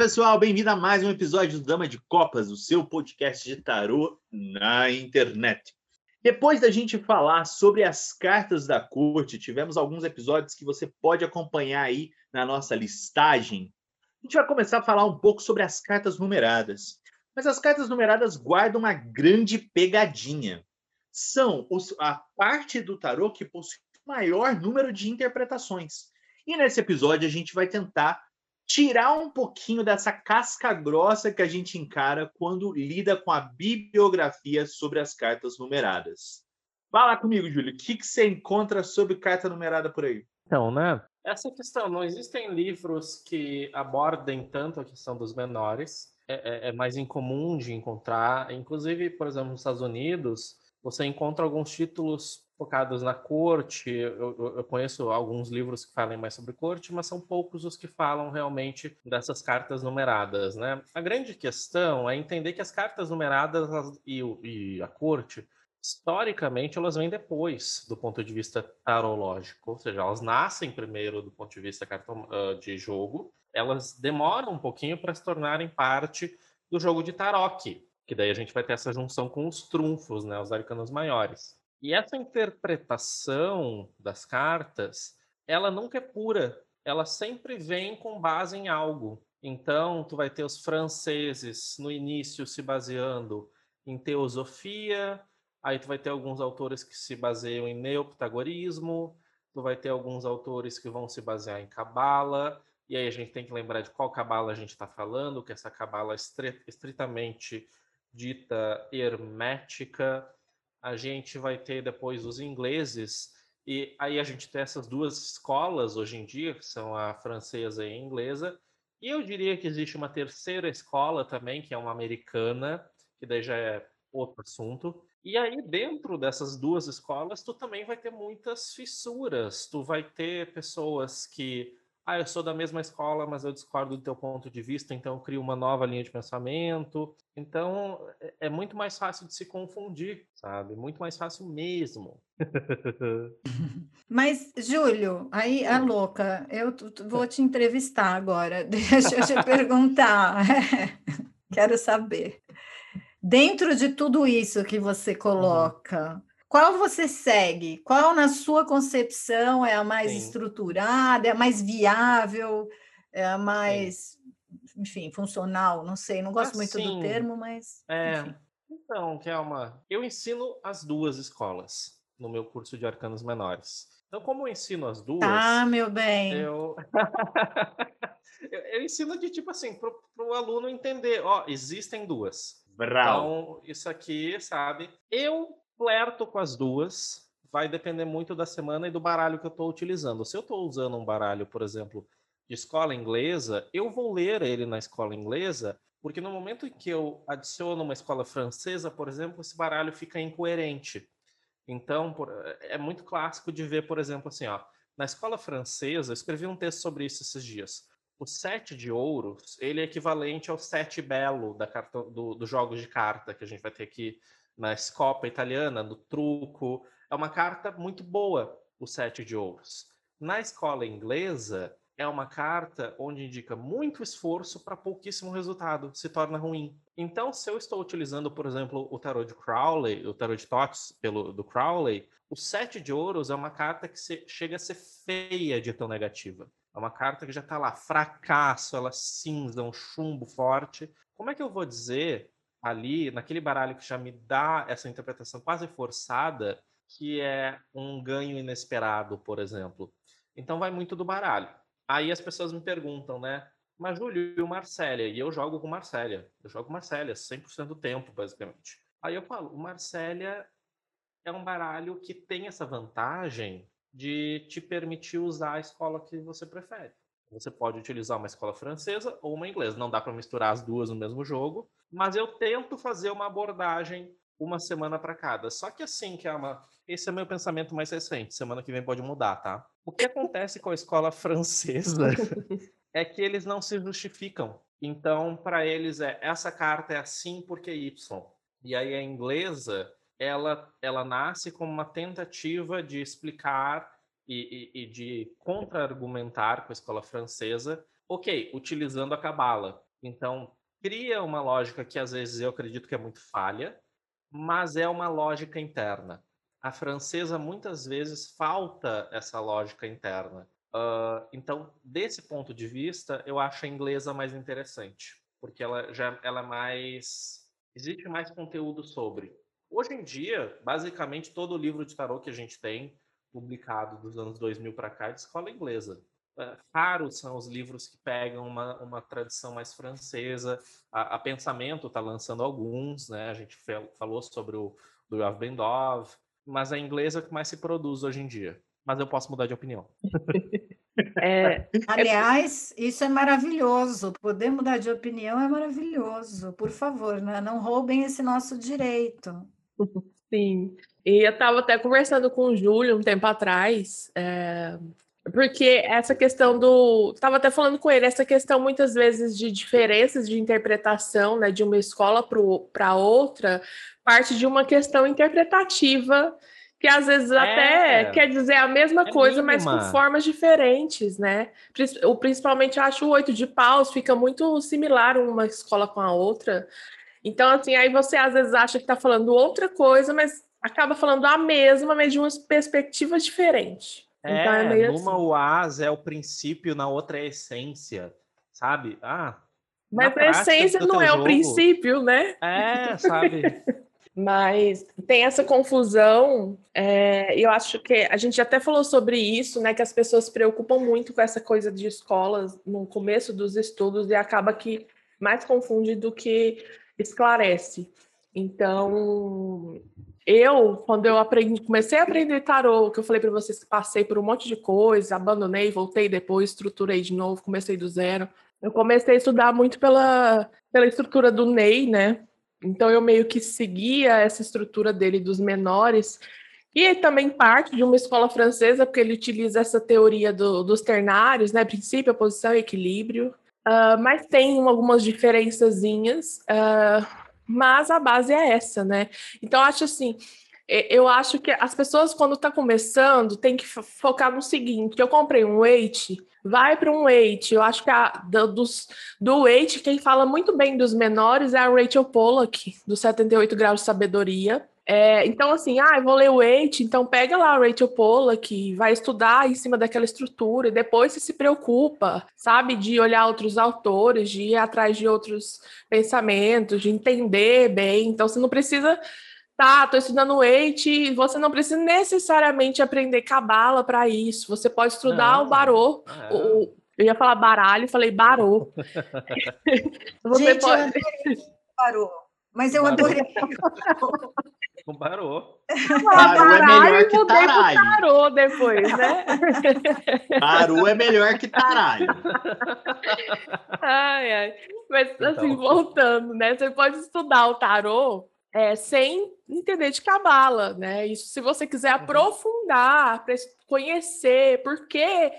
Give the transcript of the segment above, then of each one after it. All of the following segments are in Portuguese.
Pessoal, bem-vindo a mais um episódio do Dama de Copas, o seu podcast de tarô na internet. Depois da gente falar sobre as cartas da corte, tivemos alguns episódios que você pode acompanhar aí na nossa listagem. A gente vai começar a falar um pouco sobre as cartas numeradas. Mas as cartas numeradas guardam uma grande pegadinha. São a parte do tarô que possui o maior número de interpretações. E nesse episódio a gente vai tentar tirar um pouquinho dessa casca grossa que a gente encara quando lida com a bibliografia sobre as cartas numeradas. Vá lá comigo, Júlio. O que, que você encontra sobre carta numerada por aí? Então, né? Essa questão, não existem livros que abordem tanto a questão dos menores. É, é, é mais incomum de encontrar. Inclusive, por exemplo, nos Estados Unidos, você encontra alguns títulos focados na corte. Eu, eu, conheço alguns livros que falam mais sobre corte, mas são poucos os que falam realmente dessas cartas numeradas, né? A grande questão é entender que as cartas numeradas e, e a corte, historicamente, elas vêm depois do ponto de vista tarológico, ou seja, elas nascem primeiro do ponto de vista de jogo, elas demoram um pouquinho para se tornarem parte do jogo de taroque, que daí a gente vai ter essa junção com os trunfos, né, os arcanos maiores. E essa interpretação das cartas, ela nunca é pura, ela sempre vem com base em algo. Então, tu vai ter os franceses no início se baseando em teosofia, aí tu vai ter alguns autores que se baseiam em neopitagorismo, tu vai ter alguns autores que vão se basear em cabala, e aí a gente tem que lembrar de qual cabala a gente está falando, que essa cabala é estritamente dita hermética, a gente vai ter depois os ingleses, e aí a gente tem essas duas escolas hoje em dia, que são a francesa e a inglesa, e eu diria que existe uma terceira escola também, que é uma americana, que daí já é outro assunto. E aí, dentro dessas duas escolas, tu também vai ter muitas fissuras. Tu vai ter pessoas que ah, eu sou da mesma escola, mas eu discordo do teu ponto de vista, então eu crio uma nova linha de pensamento. Então é, é muito mais fácil de se confundir, sabe? Muito mais fácil mesmo. Mas, Júlio, aí a louca, eu vou te entrevistar agora. Deixa eu te perguntar. Quero saber. Dentro de tudo isso que você coloca, qual você segue? Qual, na sua concepção, é a mais Sim. estruturada, é a mais viável, é a mais, Sim. enfim, funcional? Não sei, não gosto assim, muito do termo, mas. É. Enfim. Então, Kelma, eu ensino as duas escolas no meu curso de arcanos menores. Então, como eu ensino as duas. Ah, meu bem. Eu, eu, eu ensino de tipo assim, para o aluno entender: ó, existem duas. Bravo. Então, isso aqui, sabe? Eu flerto com as duas. Vai depender muito da semana e do baralho que eu estou utilizando. Se eu estou usando um baralho, por exemplo, de escola inglesa, eu vou ler ele na escola inglesa, porque no momento em que eu adiciono uma escola francesa, por exemplo, esse baralho fica incoerente. Então, por, é muito clássico de ver, por exemplo, assim, ó, na escola francesa, eu escrevi um texto sobre isso esses dias. O sete de ouros, ele é equivalente ao sete belo da carta, do, dos jogos de carta que a gente vai ter aqui na escopa italiana, no truco. É uma carta muito boa, o sete de ouros. Na escola inglesa, é uma carta onde indica muito esforço para pouquíssimo resultado, se torna ruim. Então, se eu estou utilizando, por exemplo, o tarot de Crowley, o tarot de Tots pelo do Crowley, o sete de ouros é uma carta que se, chega a ser feia de tão negativa. É uma carta que já está lá, fracasso, ela cinza, um chumbo forte. Como é que eu vou dizer ali, naquele baralho que já me dá essa interpretação quase forçada, que é um ganho inesperado, por exemplo. Então vai muito do baralho. Aí as pessoas me perguntam, né? Mas Júlio e o Marcélia? E eu jogo com Marcélia. Eu jogo Marcélia 100% do tempo, basicamente. Aí eu falo, o Marcélia é um baralho que tem essa vantagem de te permitir usar a escola que você prefere. Você pode utilizar uma escola francesa ou uma inglesa. Não dá para misturar as duas no mesmo jogo, mas eu tento fazer uma abordagem uma semana para cada. Só que assim, que é uma... esse é meu pensamento mais recente. Semana que vem pode mudar, tá? O que acontece com a escola francesa é que eles não se justificam. Então, para eles é essa carta é assim porque Y. E aí a inglesa, ela ela nasce como uma tentativa de explicar e, e, e de contra-argumentar com a escola francesa, ok, utilizando a cabala. Então, cria uma lógica que às vezes eu acredito que é muito falha, mas é uma lógica interna. A francesa muitas vezes falta essa lógica interna. Uh, então, desse ponto de vista, eu acho a inglesa mais interessante, porque ela já ela é mais existe mais conteúdo sobre. Hoje em dia, basicamente todo livro de tarot que a gente tem publicado dos anos 2000 para cá é de escola inglesa. É, raros são os livros que pegam uma, uma tradição mais francesa. A, a Pensamento está lançando alguns, né? A gente falou sobre o do Yav Bendov, mas a inglesa é que mais se produz hoje em dia. Mas eu posso mudar de opinião. É, Aliás, isso é maravilhoso. Poder mudar de opinião é maravilhoso. Por favor, né? não roubem esse nosso direito. Sim. E eu estava até conversando com o Júlio um tempo atrás, é, porque essa questão do. Estava até falando com ele, essa questão muitas vezes de diferenças de interpretação né, de uma escola para outra, parte de uma questão interpretativa, que às vezes é, até quer dizer a mesma é coisa, mínima. mas com formas diferentes, né? Principalmente acho o oito de paus fica muito similar uma escola com a outra. Então, assim, aí você às vezes acha que está falando outra coisa, mas acaba falando a mesma, mas de uma perspectiva diferente. É, então é meio numa assim. o as é o princípio, na outra é a essência, sabe? Ah, mas a essência não é jogo, o princípio, né? É, sabe? Mas tem essa confusão, é, eu acho que a gente até falou sobre isso, né? Que as pessoas se preocupam muito com essa coisa de escolas no começo dos estudos e acaba que mais confunde do que esclarece. Então, eu, quando eu aprendi, comecei a aprender tarô, que eu falei para vocês que passei por um monte de coisa, abandonei, voltei depois, estruturei de novo, comecei do zero. Eu comecei a estudar muito pela, pela estrutura do Ney, né? Então eu meio que seguia essa estrutura dele dos menores, e também parte de uma escola francesa, porque ele utiliza essa teoria do, dos ternários, né? Princípio, oposição e equilíbrio. Uh, mas tem algumas diferençazinhas. Uh, mas a base é essa, né? Então, acho assim, eu acho que as pessoas, quando tá começando, tem que focar no seguinte: eu comprei um weight, vai para um weight. Eu acho que a, do, dos, do weight, quem fala muito bem dos menores é a Rachel Pollack, do 78 Graus de Sabedoria. É, então, assim, ah, eu vou ler o Eight, então pega lá a Rachel Pollack, vai estudar em cima daquela estrutura, e depois você se preocupa, sabe, de olhar outros autores, de ir atrás de outros pensamentos, de entender bem. Então, você não precisa tá, tô estudando o Eight, você não precisa necessariamente aprender cabala para isso. Você pode estudar não, o barô, é. o, eu ia falar baralho, falei barô. você Gente, pode... barô. Mas eu adorei. Com barô. Barô é melhor que taralho. Tarô depois, né? Barô é melhor que taralho. Ai, ai. Mas então. assim, voltando, né? Você pode estudar o tarô é, sem entender de cabala, né? Isso se você quiser uhum. aprofundar, conhecer por que,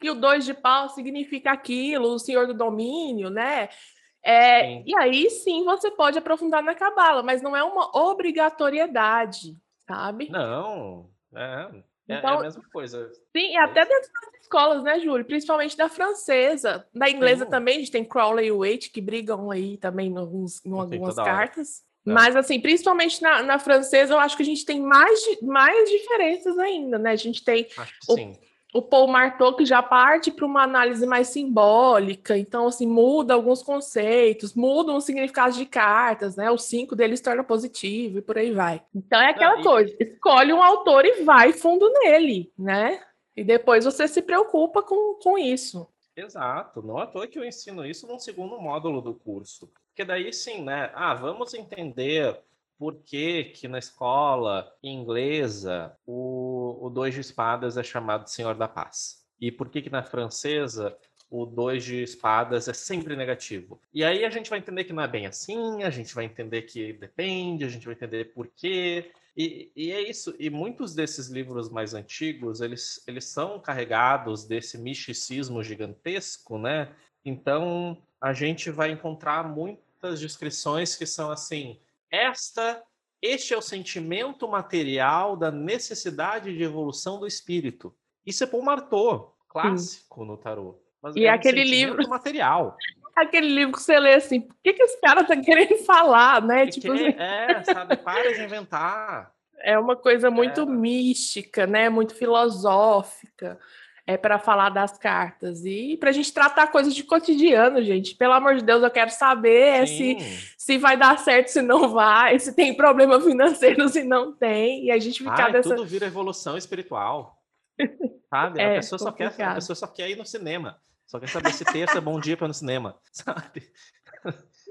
que o dois de pau significa aquilo, o senhor do domínio, né? É, e aí sim você pode aprofundar na cabala, mas não é uma obrigatoriedade, sabe? Não, é, é, então, é a mesma coisa. Sim, é até dentro das escolas, né, Júlio? Principalmente da francesa. Da inglesa sim. também, a gente tem Crowley e Waite que brigam aí também nos, em algumas cartas. É. Mas, assim, principalmente na, na, francesa, eu acho que a gente tem mais, mais diferenças ainda, né? A gente tem o, sim o Paul que já parte para uma análise mais simbólica, então assim muda alguns conceitos, muda os significados de cartas, né? O cinco dele se torna positivo e por aí vai. Então é aquela Não, coisa, e... escolhe um autor e vai fundo nele, né? E depois você se preocupa com, com isso. Exato, não é à toa que eu ensino isso no segundo módulo do curso. Porque daí sim, né? Ah, vamos entender por que, que na escola inglesa o, o dois de espadas é chamado Senhor da Paz. E por que, que na francesa o dois de espadas é sempre negativo. E aí a gente vai entender que não é bem assim, a gente vai entender que depende, a gente vai entender por quê. E, e, é isso. E muitos desses livros mais antigos, eles, eles são carregados desse misticismo gigantesco, né? Então, a gente vai encontrar muitas descrições que são assim: esta, este é o sentimento material da necessidade de evolução do espírito. Isso é Paul Marteau, clássico Sim. no tarô. E é aquele livro material. Aquele livro que você lê assim, por que, que esse cara tá querendo falar, né? Que tipo, que, assim... É, sabe, para de inventar. É uma coisa muito é. mística, né? Muito filosófica é para falar das cartas e para a gente tratar coisas de cotidiano, gente. Pelo amor de Deus, eu quero saber se, se vai dar certo, se não vai, se tem problema financeiro, se não tem, e a gente ficar Ai, dessa... tudo vira evolução espiritual. Sabe? É, a, pessoa só quer, a pessoa só quer ir no cinema. Só quer saber se terça é bom dia para ir no cinema, sabe?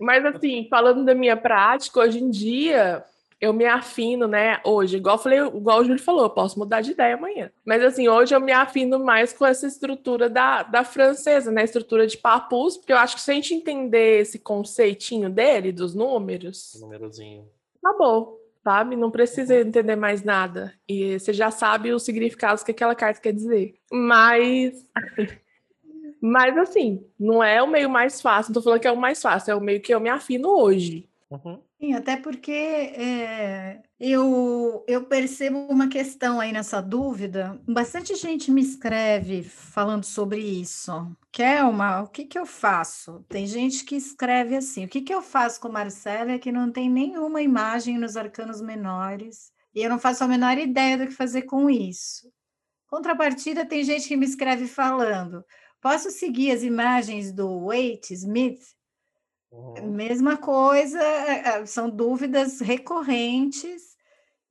Mas assim, falando da minha prática, hoje em dia, eu me afino, né, hoje, igual falei, igual o Júlio falou, eu posso mudar de ideia amanhã. Mas assim, hoje eu me afino mais com essa estrutura da, da francesa, né? Estrutura de papus, porque eu acho que se a gente entender esse conceitinho dele, dos números. Númerozinho. Acabou, sabe? Não precisa uhum. entender mais nada. E você já sabe os significados que aquela carta quer dizer. Mas. Mas assim, não é o meio mais fácil, não tô falando que é o mais fácil, é o meio que eu me afino hoje. Uhum. Sim, até porque é, eu, eu percebo uma questão aí nessa dúvida. Bastante gente me escreve falando sobre isso. Kelma, o que, que eu faço? Tem gente que escreve assim: o que, que eu faço com Marcela que não tem nenhuma imagem nos arcanos menores e eu não faço a menor ideia do que fazer com isso. Contrapartida, tem gente que me escreve falando: posso seguir as imagens do Waite Smith? Uhum. Mesma coisa, é, é, são dúvidas recorrentes,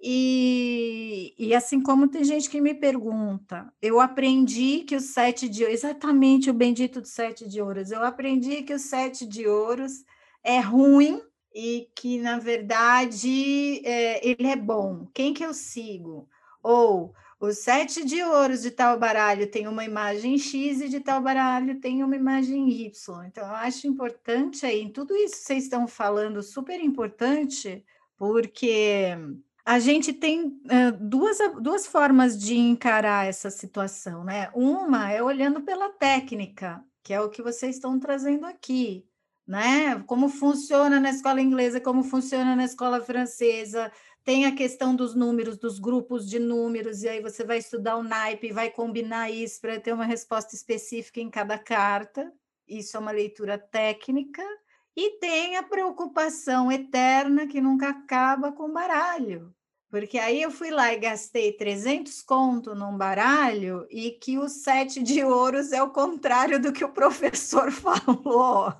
e, e assim como tem gente que me pergunta, eu aprendi que o sete de exatamente o bendito do sete de ouros, eu aprendi que o sete de ouros é ruim e que, na verdade, é, ele é bom. Quem que eu sigo? Ou o sete de ouros de tal baralho tem uma imagem X e de tal baralho tem uma imagem Y. Então, eu acho importante aí, em tudo isso que vocês estão falando, super importante, porque a gente tem uh, duas, duas formas de encarar essa situação, né? Uma é olhando pela técnica, que é o que vocês estão trazendo aqui, né? Como funciona na escola inglesa, como funciona na escola francesa, tem a questão dos números, dos grupos de números, e aí você vai estudar o naipe e vai combinar isso para ter uma resposta específica em cada carta. Isso é uma leitura técnica. E tem a preocupação eterna que nunca acaba com baralho. Porque aí eu fui lá e gastei 300 conto num baralho e que o sete de ouros é o contrário do que o professor falou.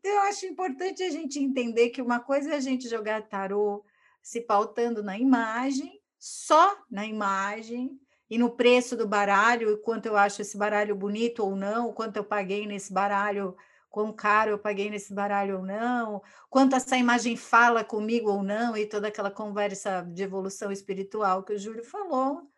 Então, eu acho importante a gente entender que uma coisa é a gente jogar tarô se pautando na imagem, só na imagem, e no preço do baralho, quanto eu acho esse baralho bonito ou não, quanto eu paguei nesse baralho, quão caro eu paguei nesse baralho ou não, quanto essa imagem fala comigo ou não, e toda aquela conversa de evolução espiritual que o Júlio falou.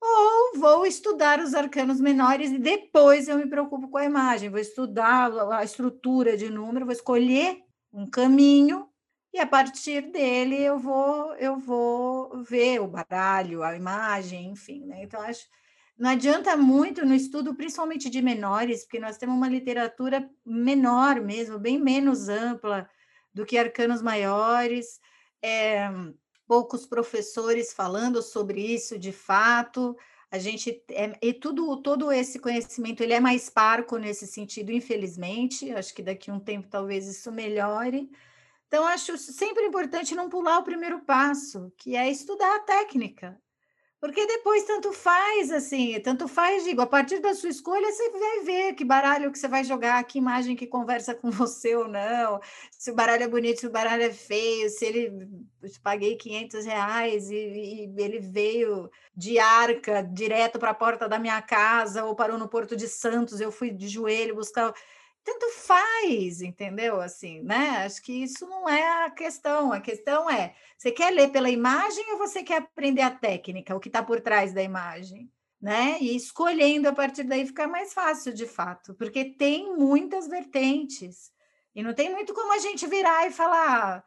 Ou vou estudar os arcanos menores e depois eu me preocupo com a imagem, vou estudar a estrutura de número, vou escolher um caminho e a partir dele eu vou eu vou ver o baralho, a imagem, enfim, né? Então acho não adianta muito no estudo, principalmente de menores, porque nós temos uma literatura menor mesmo, bem menos ampla do que arcanos maiores, é, poucos professores falando sobre isso de fato. A gente é, e tudo todo esse conhecimento ele é mais parco nesse sentido, infelizmente. Acho que daqui a um tempo talvez isso melhore então, acho sempre importante não pular o primeiro passo, que é estudar a técnica. Porque depois tanto faz, assim, tanto faz, digo, a partir da sua escolha, você vai ver que baralho que você vai jogar, que imagem que conversa com você ou não, se o baralho é bonito, se o baralho é feio, se ele. Eu paguei 500 reais e, e ele veio de arca direto para a porta da minha casa ou parou no Porto de Santos, eu fui de joelho buscar tanto faz, entendeu? Assim, né? Acho que isso não é a questão. A questão é: você quer ler pela imagem ou você quer aprender a técnica, o que está por trás da imagem? né? E escolhendo a partir daí fica mais fácil, de fato, porque tem muitas vertentes. E não tem muito como a gente virar e falar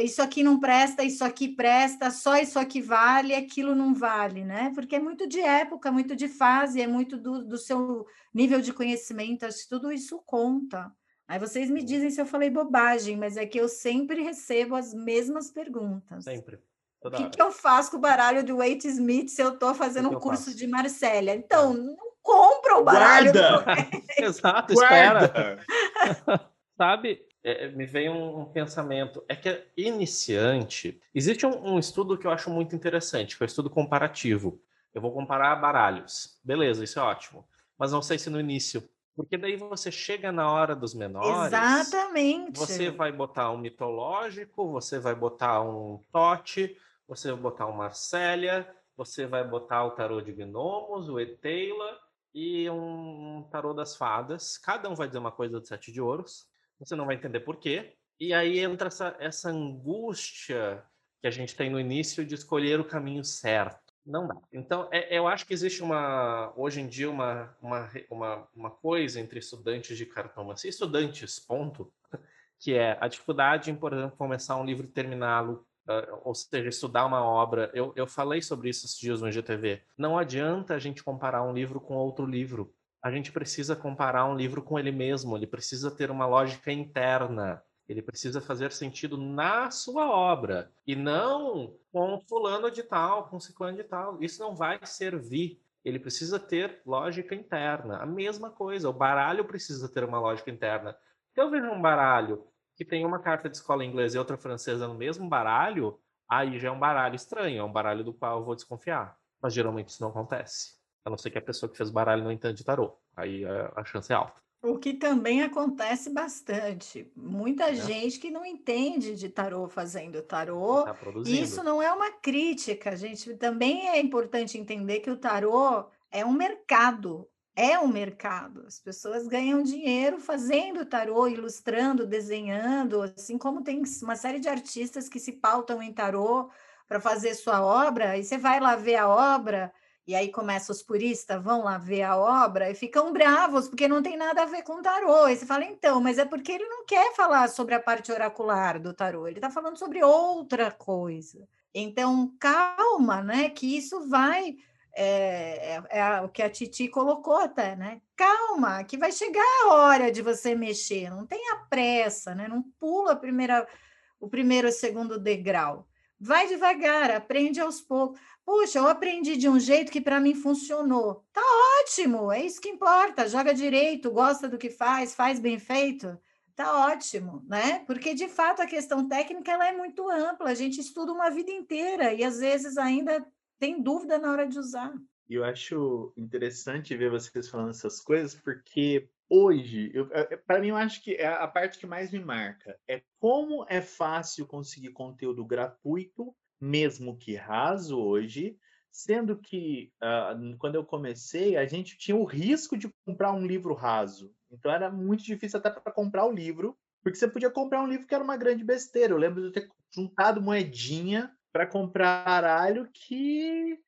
isso aqui não presta, isso aqui presta, só isso aqui vale, aquilo não vale, né? Porque é muito de época, muito de fase, é muito do, do seu nível de conhecimento, acho que tudo isso conta. Aí vocês me dizem se eu falei bobagem, mas é que eu sempre recebo as mesmas perguntas. Sempre. O que, que, eu faço com o baralho de Wade Smith se eu estou fazendo um curso faço? de Marcélia? Então, é. não compra o baralho. Guarda! Exato, espera. Sabe, é, me veio um, um, pensamento. É que iniciante. Existe um, um, estudo que eu acho muito interessante, que é o estudo comparativo. Eu vou comparar baralhos. Beleza, isso é ótimo. Mas não sei se no início. Porque daí você chega na hora dos menores. Exatamente. Você vai botar um mitológico, você vai botar um Tote, você vai botar o Marcélia, você vai botar o tarô de gnomos, o Eteila e um tarô das fadas. Cada um vai dizer uma coisa do sete de ouros. Você não vai entender por quê. E aí entra essa, essa angústia que a gente tem no início de escolher o caminho certo. Não dá. Então, é, eu acho que existe uma, hoje em dia, uma, uma, uma, uma coisa entre estudantes de cartomancia, estudantes, ponto, que é a dificuldade em, por exemplo, começar um livro e terminá-lo Uh, ou seja, estudar uma obra. Eu, eu falei sobre isso esses dias no IGTV. Não adianta a gente comparar um livro com outro livro. A gente precisa comparar um livro com ele mesmo. Ele precisa ter uma lógica interna. Ele precisa fazer sentido na sua obra e não com fulano de tal, com ciclano de tal. Isso não vai servir. Ele precisa ter lógica interna. A mesma coisa, o baralho precisa ter uma lógica interna. Se eu vejo um baralho que tem uma carta de escola inglesa e outra francesa no mesmo baralho, aí já é um baralho estranho, é um baralho do qual eu vou desconfiar. Mas geralmente isso não acontece. A não ser que a pessoa que fez baralho não entenda de tarô. Aí é, a chance é alta. O que também acontece bastante. Muita é. gente que não entende de tarô fazendo tarô. Tá isso não é uma crítica, gente. Também é importante entender que o tarô é um mercado é um mercado. As pessoas ganham dinheiro fazendo tarô, ilustrando, desenhando, assim como tem uma série de artistas que se pautam em tarô para fazer sua obra, e você vai lá ver a obra, e aí começa os puristas, vão lá ver a obra e ficam bravos, porque não tem nada a ver com tarô. E você fala, então, mas é porque ele não quer falar sobre a parte oracular do tarô, ele está falando sobre outra coisa. Então, calma, né? Que isso vai é, é, é, o que a Titi colocou até, né? Calma, que vai chegar a hora de você mexer, não tenha pressa, né? Não pula a primeira, o primeiro ou segundo degrau. Vai devagar, aprende aos poucos. Puxa, eu aprendi de um jeito que para mim funcionou. Tá ótimo, é isso que importa. Joga direito, gosta do que faz, faz bem feito. Tá ótimo, né? Porque de fato a questão técnica ela é muito ampla. A gente estuda uma vida inteira e às vezes ainda tem dúvida na hora de usar. E eu acho interessante ver vocês falando essas coisas, porque hoje, é, é, para mim, eu acho que é a parte que mais me marca é como é fácil conseguir conteúdo gratuito, mesmo que raso hoje, sendo que uh, quando eu comecei, a gente tinha o risco de comprar um livro raso. Então era muito difícil até para comprar o livro, porque você podia comprar um livro que era uma grande besteira. Eu lembro de eu ter juntado moedinha para comprar baralho que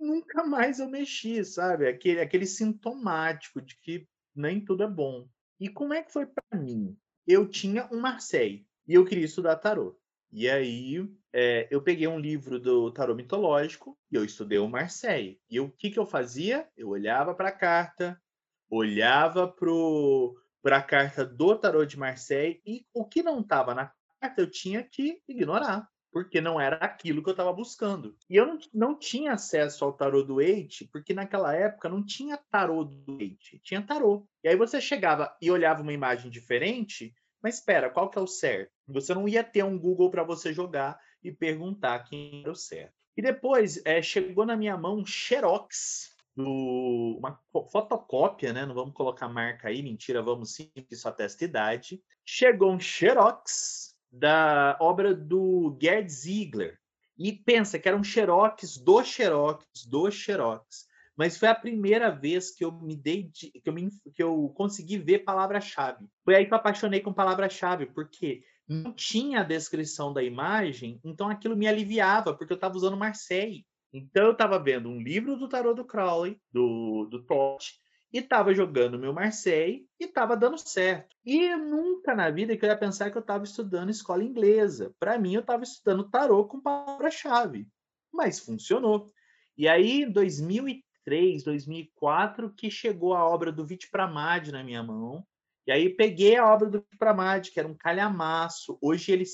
nunca mais eu mexi, sabe? Aquele, aquele sintomático de que nem tudo é bom. E como é que foi para mim? Eu tinha um Marseille e eu queria estudar tarô. E aí é, eu peguei um livro do tarô mitológico e eu estudei o Marseille. E o que, que eu fazia? Eu olhava para a carta, olhava para a carta do tarô de Marseille e o que não estava na carta eu tinha que ignorar porque não era aquilo que eu estava buscando. E eu não, não tinha acesso ao tarô do Eight, porque naquela época não tinha tarô do Eight, tinha tarô. E aí você chegava e olhava uma imagem diferente, mas espera, qual que é o certo? Você não ia ter um Google para você jogar e perguntar quem era o certo. E depois é, chegou na minha mão um Xerox, do, uma fotocópia, né? Não vamos colocar marca aí, mentira, vamos sim, que só testa idade. Chegou um Xerox da obra do Gerd Ziegler. E pensa que era um xerox do xerox do xerox. Mas foi a primeira vez que eu me dei de, que, eu me, que eu consegui ver palavra-chave. Foi aí que eu apaixonei com palavra-chave, porque não tinha a descrição da imagem, então aquilo me aliviava, porque eu estava usando Marseille. Então eu estava vendo um livro do tarot do Crowley, do, do Todd, e estava jogando meu Marseille e estava dando certo. E nunca na vida que eu ia pensar que eu estava estudando escola inglesa. Para mim, eu estava estudando tarot com palavra-chave. Mas funcionou. E aí, em 2003, 2004, que chegou a obra do Vitpramad na minha mão. E aí peguei a obra do Vitpramad, que era um calhamaço. Hoje, ele,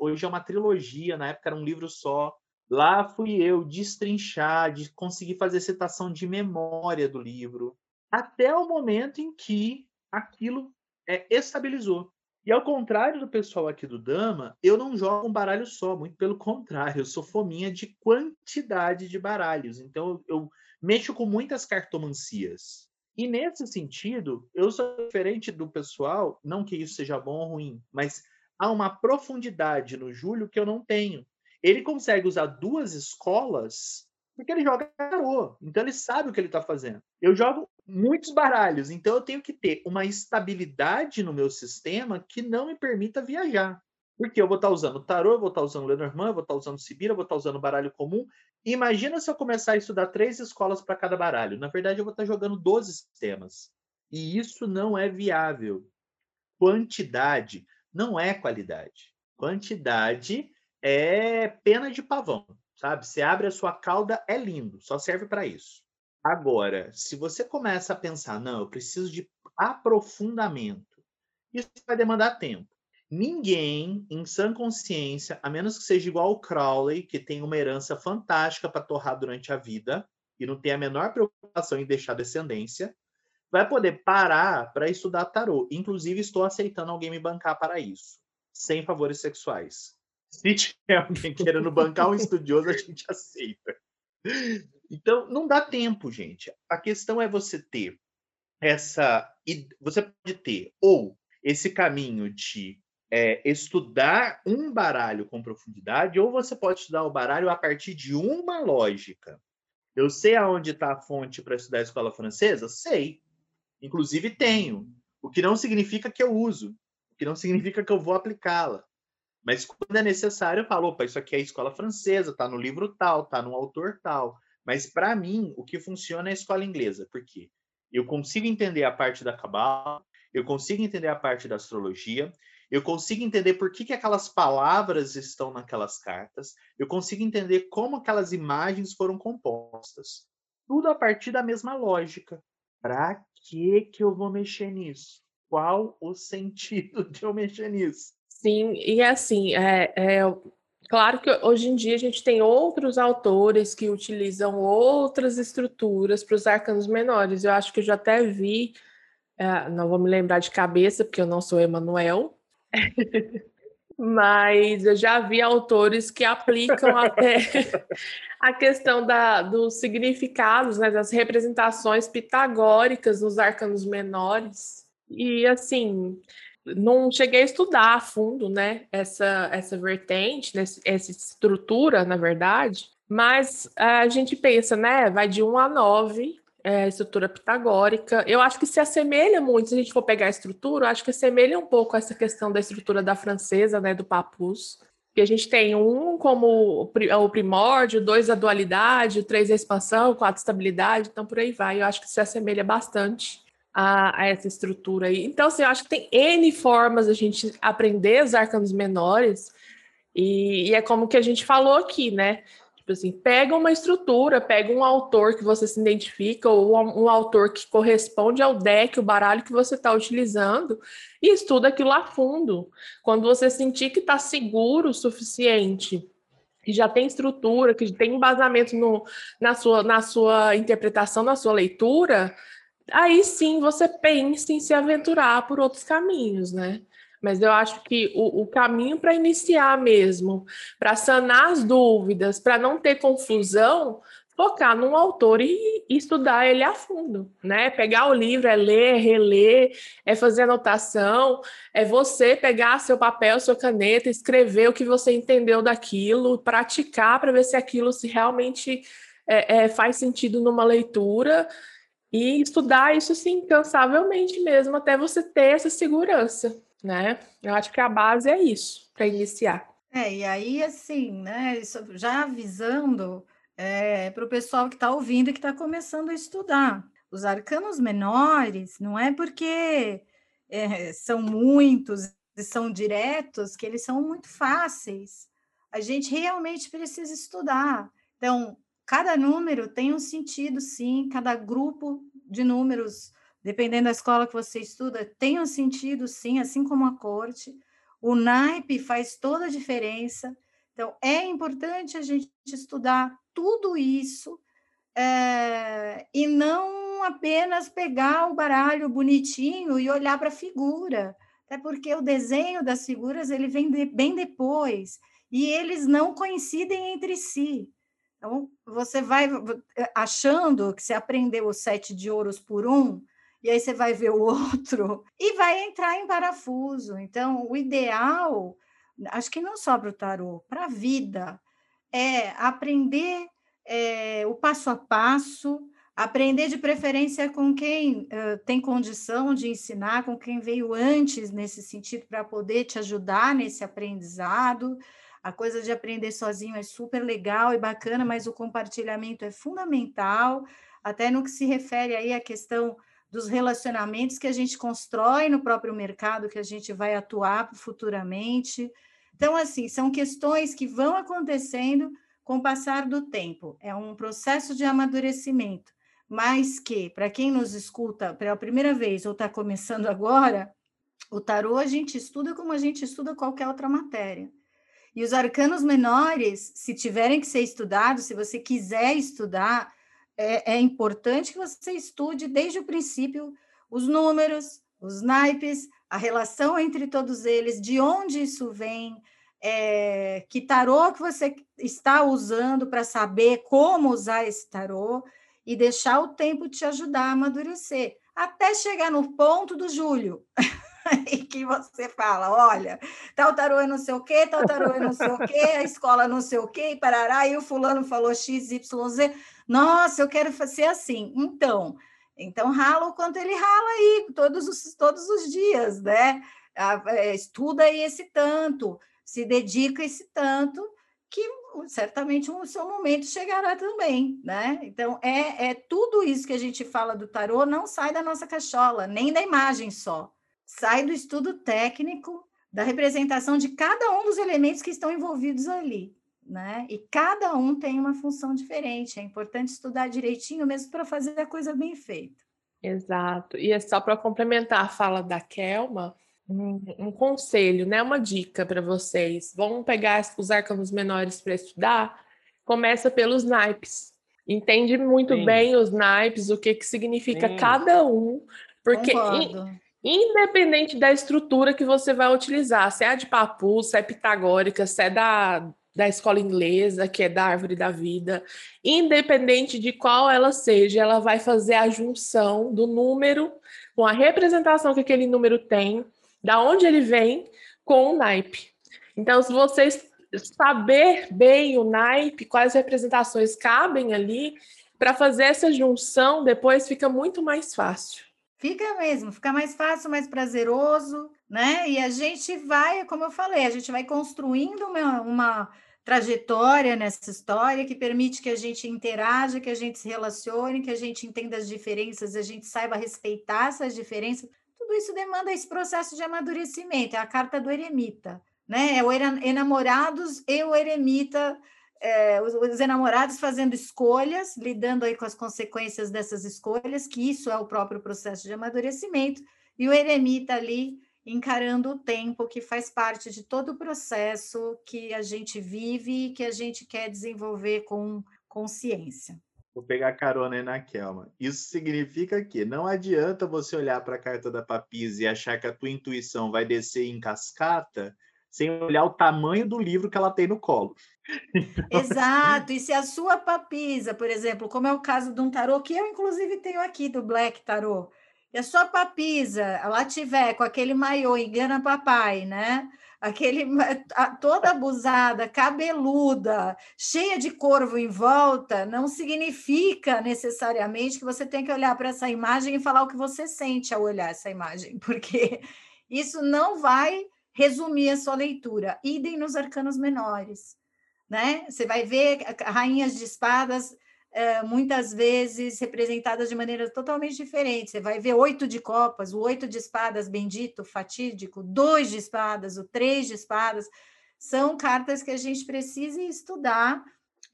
hoje é uma trilogia, na época era um livro só. Lá fui eu destrinchar, de conseguir fazer citação de memória do livro até o momento em que aquilo é, estabilizou. E ao contrário do pessoal aqui do Dama, eu não jogo um baralho só, muito pelo contrário, eu sou fominha de quantidade de baralhos. Então eu, eu mexo com muitas cartomancias. E nesse sentido, eu sou diferente do pessoal, não que isso seja bom ou ruim, mas há uma profundidade no Júlio que eu não tenho. Ele consegue usar duas escolas porque ele joga tarô, então ele sabe o que ele está fazendo. Eu jogo muitos baralhos, então eu tenho que ter uma estabilidade no meu sistema que não me permita viajar. Porque eu vou estar usando tarô, eu vou estar usando Lenormand, eu vou estar usando Sibira, eu vou estar usando baralho comum. Imagina se eu começar a estudar três escolas para cada baralho. Na verdade, eu vou estar jogando 12 sistemas. E isso não é viável. Quantidade não é qualidade. Quantidade é pena de pavão sabe? Você abre a sua cauda, é lindo, só serve para isso. Agora, se você começa a pensar, não, eu preciso de aprofundamento, isso vai demandar tempo. Ninguém, em sã consciência, a menos que seja igual o Crowley, que tem uma herança fantástica para torrar durante a vida e não tem a menor preocupação em deixar descendência, vai poder parar para estudar tarô. Inclusive, estou aceitando alguém me bancar para isso, sem favores sexuais. Se tiver alguém querendo bancar um estudioso, a gente aceita. Então, não dá tempo, gente. A questão é você ter essa. Você pode ter ou esse caminho de é, estudar um baralho com profundidade, ou você pode estudar o baralho a partir de uma lógica. Eu sei aonde está a fonte para estudar a escola francesa? Sei. Inclusive tenho. O que não significa que eu uso. O que não significa que eu vou aplicá-la. Mas quando é necessário, eu falo, opa, isso aqui é escola francesa, tá no livro tal, tá no autor tal. Mas para mim, o que funciona é a escola inglesa, porque eu consigo entender a parte da cabala, eu consigo entender a parte da astrologia, eu consigo entender por que, que aquelas palavras estão naquelas cartas, eu consigo entender como aquelas imagens foram compostas. Tudo a partir da mesma lógica. Para que que eu vou mexer nisso? Qual o sentido de eu mexer nisso? Sim, e assim, é, é, claro que hoje em dia a gente tem outros autores que utilizam outras estruturas para os arcanos menores. Eu acho que eu já até vi, é, não vou me lembrar de cabeça, porque eu não sou Emanuel, mas eu já vi autores que aplicam até a questão da, dos significados, né, das representações pitagóricas nos arcanos menores. E assim, não cheguei a estudar a fundo, né, essa, essa vertente, essa estrutura, na verdade, mas a gente pensa, né, vai de 1 a 9, é, estrutura pitagórica. Eu acho que se assemelha muito, se a gente for pegar a estrutura, acho que assemelha um pouco essa questão da estrutura da francesa, né, do papus, que a gente tem um como o primórdio, dois a dualidade, três a expansão, quatro a estabilidade, então por aí vai. Eu acho que se assemelha bastante a, a, essa estrutura aí. Então, assim, eu acho que tem N formas a gente aprender os arcanos menores, e, e, é como que a gente falou aqui, né? Tipo assim, pega uma estrutura, pega um autor que você se identifica, ou um, um autor que corresponde ao deck, o baralho que você está utilizando, e estuda aquilo a fundo. Quando você sentir que está seguro o suficiente que já tem estrutura, que tem embasamento no, na, sua, na sua interpretação, na sua leitura, aí sim você pensa em se aventurar por outros caminhos, né? Mas eu acho que o, o caminho para iniciar mesmo, para sanar as dúvidas, para não ter confusão, focar num autor e, e, estudar ele a fundo, né? Pegar o livro, é ler, reler, é fazer anotação, é você pegar seu papel, sua caneta, escrever o que você entendeu daquilo, praticar para ver se aquilo se realmente é, é, faz sentido numa leitura e estudar isso assim incansavelmente mesmo, até você ter essa segurança, né? Eu acho que a base é isso, para iniciar. É, e aí, assim, né, já avisando, é, para o pessoal que está ouvindo e que está começando a estudar. Os arcanos menores não é porque é, são muitos e são diretos que eles são muito fáceis. A gente realmente precisa estudar. Então, cada número tem um sentido, sim, cada grupo de números, dependendo da escola que você estuda, tem um sentido, sim, assim como a corte. O naipe faz toda a diferença. Então, é importante a gente estudar tudo isso é, e não apenas pegar o baralho bonitinho e olhar para a figura, até porque o desenho das figuras ele vem de, bem depois e eles não coincidem entre si. Então, você vai achando que você aprendeu o sete de ouros por um, e aí você vai ver o outro e vai entrar em parafuso. Então, o ideal acho que não só para o tarô, para a vida, é aprender é, o passo a passo, aprender de preferência com quem uh, tem condição de ensinar, com quem veio antes nesse sentido, para poder te ajudar nesse aprendizado. A coisa de aprender sozinho é super legal e bacana, mas o compartilhamento é fundamental, até no que se refere aí à questão dos relacionamentos que a gente constrói no próprio mercado que a gente vai atuar futuramente. Então, assim, são questões que vão acontecendo com o passar do tempo. É um processo de amadurecimento, mas que, para quem nos escuta pela primeira vez ou está começando agora, o tarô a gente estuda como a gente estuda qualquer outra matéria. E os arcanos menores, se tiverem que ser estudados, se você quiser estudar, é, é importante que você estude desde o princípio os números, os naipes, a relação entre todos eles, de onde isso vem, é, que tarô que você está usando para saber como usar esse tarô e deixar o tempo te ajudar a amadurecer, até chegar no ponto do Júlio. e que você fala, olha, tal tarô é não sei o quê, tal tarô é não sei o quê, a escola não sei o quê, e parará, e o fulano falou X, Y, Z. Nossa, eu quero ser assim. Então, então, rala o quanto ele rala aí, todos os, todos os dias, né? É, estuda esse tanto, se dedica esse tanto, que certamente o seu momento chegará também, né? Então, é, é tudo isso que a gente fala do tarô não sai da nossa cachola, nem da imagem só. Sai do estudo técnico, da representação de cada um dos elementos que estão envolvidos ali né? E cada um tem uma função diferente. É importante estudar direitinho mesmo para fazer a coisa bem feita. Exato. E é só para complementar a fala da Kelma, um, um conselho, né? Uma dica para vocês. Vamos pegar os arcanos menores para estudar. Começa pelos naipes. Entende muito Sim. bem os naipes, o que, que significa Sim. cada um, porque in, independente da estrutura que você vai utilizar, se é de papu, se é pitagórica, se é da da escola inglesa, que é da árvore da vida, independente de qual ela seja, ela vai fazer a junção do número com a representação que aquele número tem, da onde ele vem, com o naipe. Então, se vocês saber bem o naipe, quais representações cabem ali, para fazer essa junção, depois fica muito mais fácil. Fica mesmo, fica mais fácil, mais prazeroso, né? E a gente vai, como eu falei, a gente vai construindo uma, uma trajetória nessa história que permite que a gente interaja, que a gente se relacione, que a gente entenda as diferenças, a gente saiba respeitar essas diferenças. Tudo isso demanda esse processo de amadurecimento, é a carta do eremita, né? É o enamorados e o eremita, é, os, os enamorados fazendo escolhas, lidando aí com as consequências dessas escolhas, que isso é o próprio processo de amadurecimento, e o eremita ali encarando o tempo que faz parte de todo o processo que a gente vive e que a gente quer desenvolver com consciência. Vou pegar carona aí na Kelma. Isso significa que não adianta você olhar para a carta da Papisa e achar que a tua intuição vai descer em cascata sem olhar o tamanho do livro que ela tem no colo. Exato. E se a sua papisa, por exemplo, como é o caso de um tarô que eu inclusive tenho aqui do Black Tarot, e a sua papisa, ela tiver com aquele maiô, engana papai, né? Aquele toda abusada, cabeluda, cheia de corvo em volta, não significa necessariamente que você tem que olhar para essa imagem e falar o que você sente ao olhar essa imagem, porque isso não vai resumir a sua leitura. Idem nos arcanos menores. né? Você vai ver rainhas de espadas é, muitas vezes representadas de maneira totalmente diferente. Você vai ver oito de copas, o oito de espadas bendito, fatídico, dois de espadas, o três de espadas. São cartas que a gente precisa estudar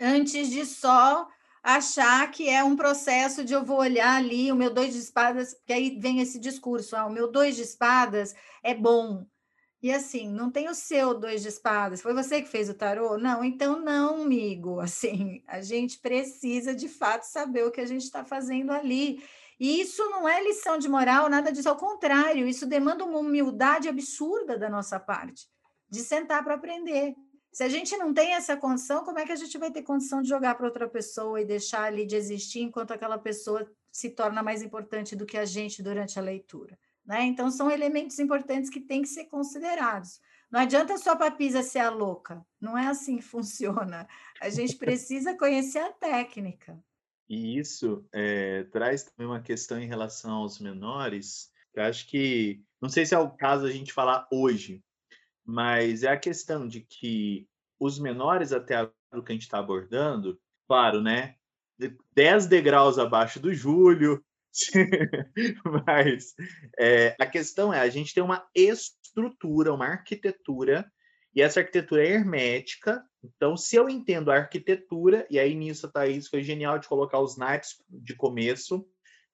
antes de só achar que é um processo de eu vou olhar ali o meu dois de espadas, que aí vem esse discurso, ah, o meu dois de espadas é bom. E assim, não tem o seu dois de espadas. Foi você que fez o tarô? Não, então não, amigo. Assim, a gente precisa de fato saber o que a gente está fazendo ali. E isso não é lição de moral, nada disso. Ao contrário, isso demanda uma humildade absurda da nossa parte, de sentar para aprender. Se a gente não tem essa condição, como é que a gente vai ter condição de jogar para outra pessoa e deixar ali de existir enquanto aquela pessoa se torna mais importante do que a gente durante a leitura? Né? Então, são elementos importantes que têm que ser considerados. Não adianta só a papisa ser a louca, não é assim que funciona. A gente precisa conhecer a técnica. E isso é, traz também uma questão em relação aos menores, que acho que, não sei se é o caso a gente falar hoje, mas é a questão de que os menores até o que a gente está abordando, claro, né? 10 degraus abaixo do Júlio, mas é, a questão é, a gente tem uma estrutura, uma arquitetura, e essa arquitetura é hermética. Então, se eu entendo a arquitetura, e aí nisso a Thaís foi genial de colocar os naipes de começo.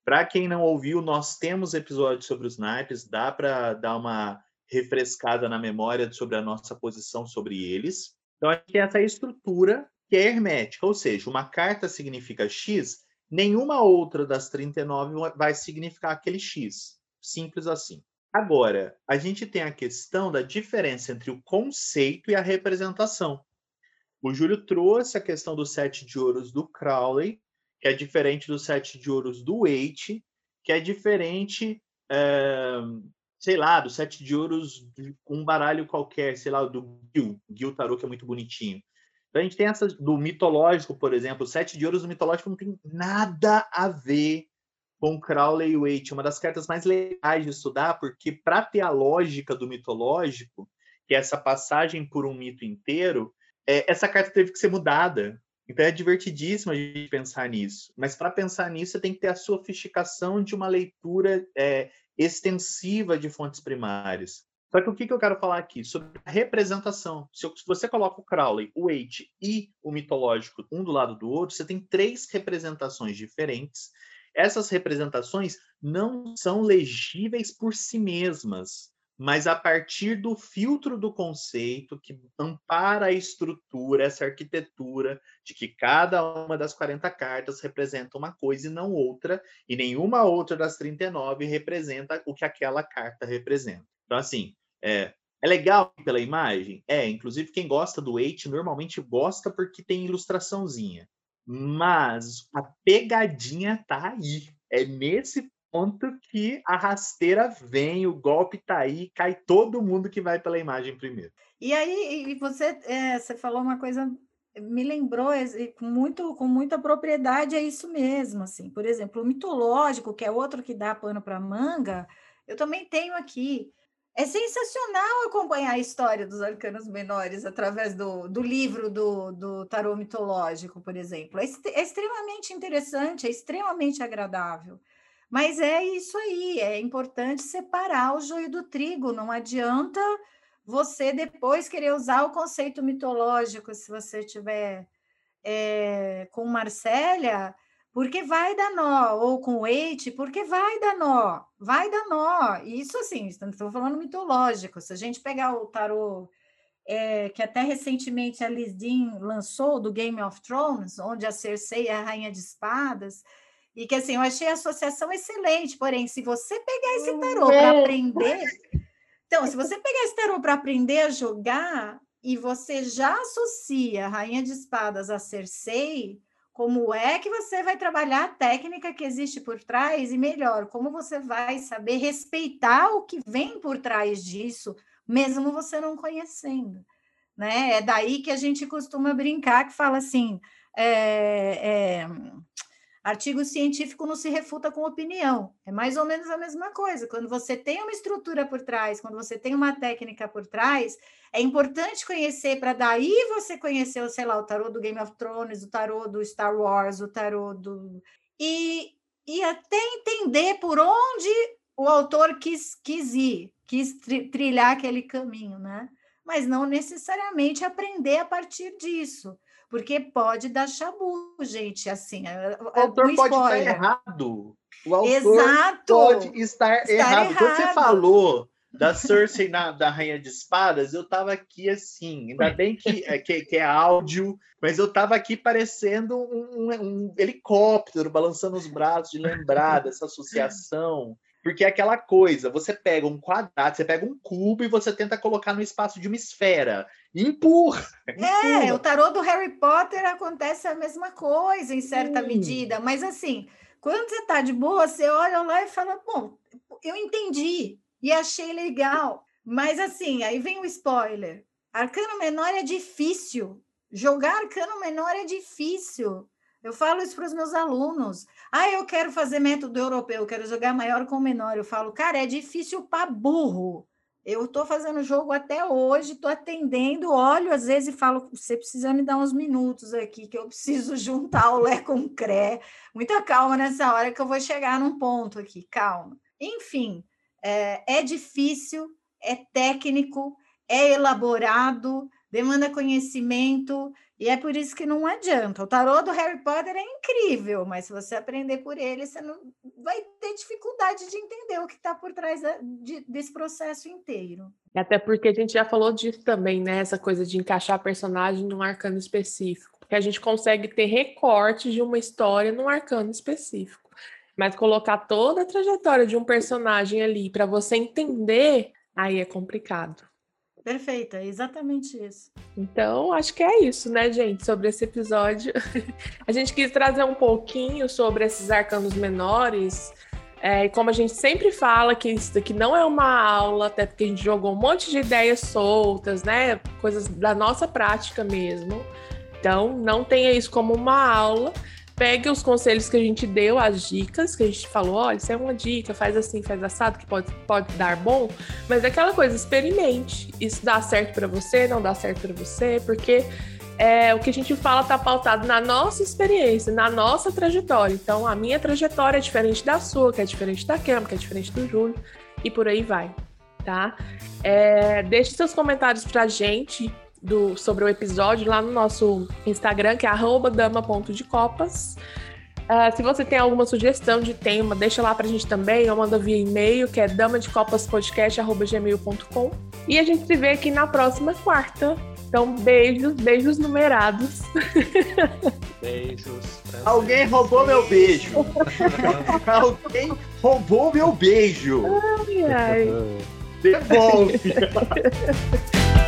Para quem não ouviu, nós temos episódios sobre os naipes, dá para dar uma refrescada na memória sobre a nossa posição sobre eles. Então, a gente essa estrutura que é hermética, ou seja, uma carta significa X, nenhuma outra das 39 vai significar aquele X. Simples assim. Agora, a gente tem a questão da diferença entre o conceito e a representação. O Júlio trouxe a questão do sete de ouros do Crowley, que é diferente do sete de ouros do Waite, que é diferente é, sei lá, do sete de ouros com um baralho qualquer, sei lá, do Gil, Gil Tarot, que é muito bonitinho. Então a gente tem essa do mitológico, por exemplo, sete de ouros do mitológico não tem nada a ver com Crowley Waite, uma das cartas mais legais de estudar, porque para ter a lógica do mitológico, que é essa passagem por um mito inteiro, é, essa carta teve que ser mudada. Então é divertidíssimo a gente pensar nisso. Mas para pensar nisso, você tem que ter a sofisticação de uma leitura é, extensiva de fontes primárias. Só que o que, que eu quero falar aqui? Sobre a representação. Se, eu, se você coloca o Crowley, o Waite e o mitológico um do lado do outro, você tem três representações diferentes. Essas representações não são legíveis por si mesmas mas a partir do filtro do conceito que ampara a estrutura, essa arquitetura de que cada uma das 40 cartas representa uma coisa e não outra, e nenhuma outra das 39 representa o que aquela carta representa. Então, assim, é, é legal pela imagem? É, inclusive quem gosta do Eight normalmente gosta porque tem ilustraçãozinha. Mas a pegadinha tá aí. É nesse ponto que a rasteira vem, o golpe tá aí, cai todo mundo que vai pela imagem primeiro. E aí, você, é, você falou uma coisa, me lembrou muito, com muita propriedade, é isso mesmo, assim. Por exemplo, o mitológico, que é outro que dá pano para manga, eu também tenho aqui. É sensacional acompanhar a história dos arcanos menores através do, do livro do, do tarô mitológico, por exemplo. É, é extremamente interessante, é extremamente agradável. Mas é isso aí, é importante separar o joio do trigo, não adianta você depois querer usar o conceito mitológico, se você tiver é, com Marcélia, porque vai dar nó, ou com Eite, porque vai dar nó, vai dar nó. Isso assim, estou falando mitológico. Se a gente pegar o tarô é, que até recentemente a Liz Dean lançou do Game of Thrones, onde a Cersei é a rainha de espadas, e que assim, eu achei a associação excelente, porém, se você pegar esse tarô para é. aprender. Então, se você pegar esse tarô para aprender a jogar e você já associa a Rainha de Espadas a Cersei, como é que você vai trabalhar a técnica que existe por trás e melhor, como você vai saber respeitar o que vem por trás disso, mesmo você não conhecendo, né? É daí que a gente costuma brincar que fala assim, é, é, Artigo científico não se refuta com opinião. É mais ou menos a mesma coisa. Quando você tem uma estrutura por trás, quando você tem uma técnica por trás, é importante conhecer para daí você conhecer, sei lá, o tarô do Game of Thrones, o tarô do Star Wars, o tarô do. E, e até entender por onde o autor quis, quis ir, quis trilhar aquele caminho, né? Mas não necessariamente aprender a partir disso porque pode dar chabu, gente, assim. É, o é autor pode estar errado. O autor Exato. pode estar, estar errado. errado. Você falou da Cersei na, da Rainha de Espadas, eu tava aqui assim, ainda bem que, é, que, que é áudio, mas eu tava aqui parecendo um, um, um helicóptero balançando os braços de lembrar dessa associação. Porque é aquela coisa, você pega um quadrado, você pega um cubo e você tenta colocar no espaço de uma esfera. Empurra! empurra. É, o tarô do Harry Potter acontece a mesma coisa em certa hum. medida, mas assim, quando você tá de boa, você olha lá e fala: bom, eu entendi e achei legal. Mas assim, aí vem o spoiler. Arcano menor é difícil. Jogar arcano menor é difícil. Eu falo isso para os meus alunos. Ah, eu quero fazer método europeu, quero jogar maior com menor. Eu falo, cara, é difícil para burro. Eu estou fazendo jogo até hoje, estou atendendo, olho às vezes e falo: você precisa me dar uns minutos aqui, que eu preciso juntar o Lé com o Cré. Muita calma nessa hora que eu vou chegar num ponto aqui, calma. Enfim, é, é difícil, é técnico, é elaborado, demanda conhecimento, e é por isso que não adianta. O tarô do Harry Potter é incrível, mas se você aprender por ele, você não vai ter dificuldade de entender o que está por trás de, desse processo inteiro. Até porque a gente já falou disso também, né? Essa coisa de encaixar personagem num arcano específico. Porque a gente consegue ter recortes de uma história num arcano específico. Mas colocar toda a trajetória de um personagem ali para você entender, aí é complicado. Perfeita, é exatamente isso. Então, acho que é isso, né, gente, sobre esse episódio. a gente quis trazer um pouquinho sobre esses arcanos menores. É, como a gente sempre fala que isso daqui não é uma aula, até porque a gente jogou um monte de ideias soltas, né? Coisas da nossa prática mesmo. Então, não tenha isso como uma aula pegue os conselhos que a gente deu, as dicas que a gente falou, olha, isso é uma dica, faz assim, faz assado, que pode, pode dar bom, mas é aquela coisa, experimente. Isso dá certo para você, não dá certo para você, porque é, o que a gente fala está pautado na nossa experiência, na nossa trajetória. Então, a minha trajetória é diferente da sua, que é diferente da Cam, que é diferente do Júlio, e por aí vai, tá? É, deixe seus comentários pra gente do, sobre o episódio lá no nosso Instagram, que é dama.decopas. Uh, ah, se você tem alguma sugestão de tema, deixa lá pra gente também, ou manda via e-mail, que é damadecopaspodcast.gmail.com. E a gente se vê aqui na próxima quarta. Então, beijos, beijos numerados. Beijos. Alguém roubou meu beijo. Alguém roubou meu beijo. Ai, ai. Devolve.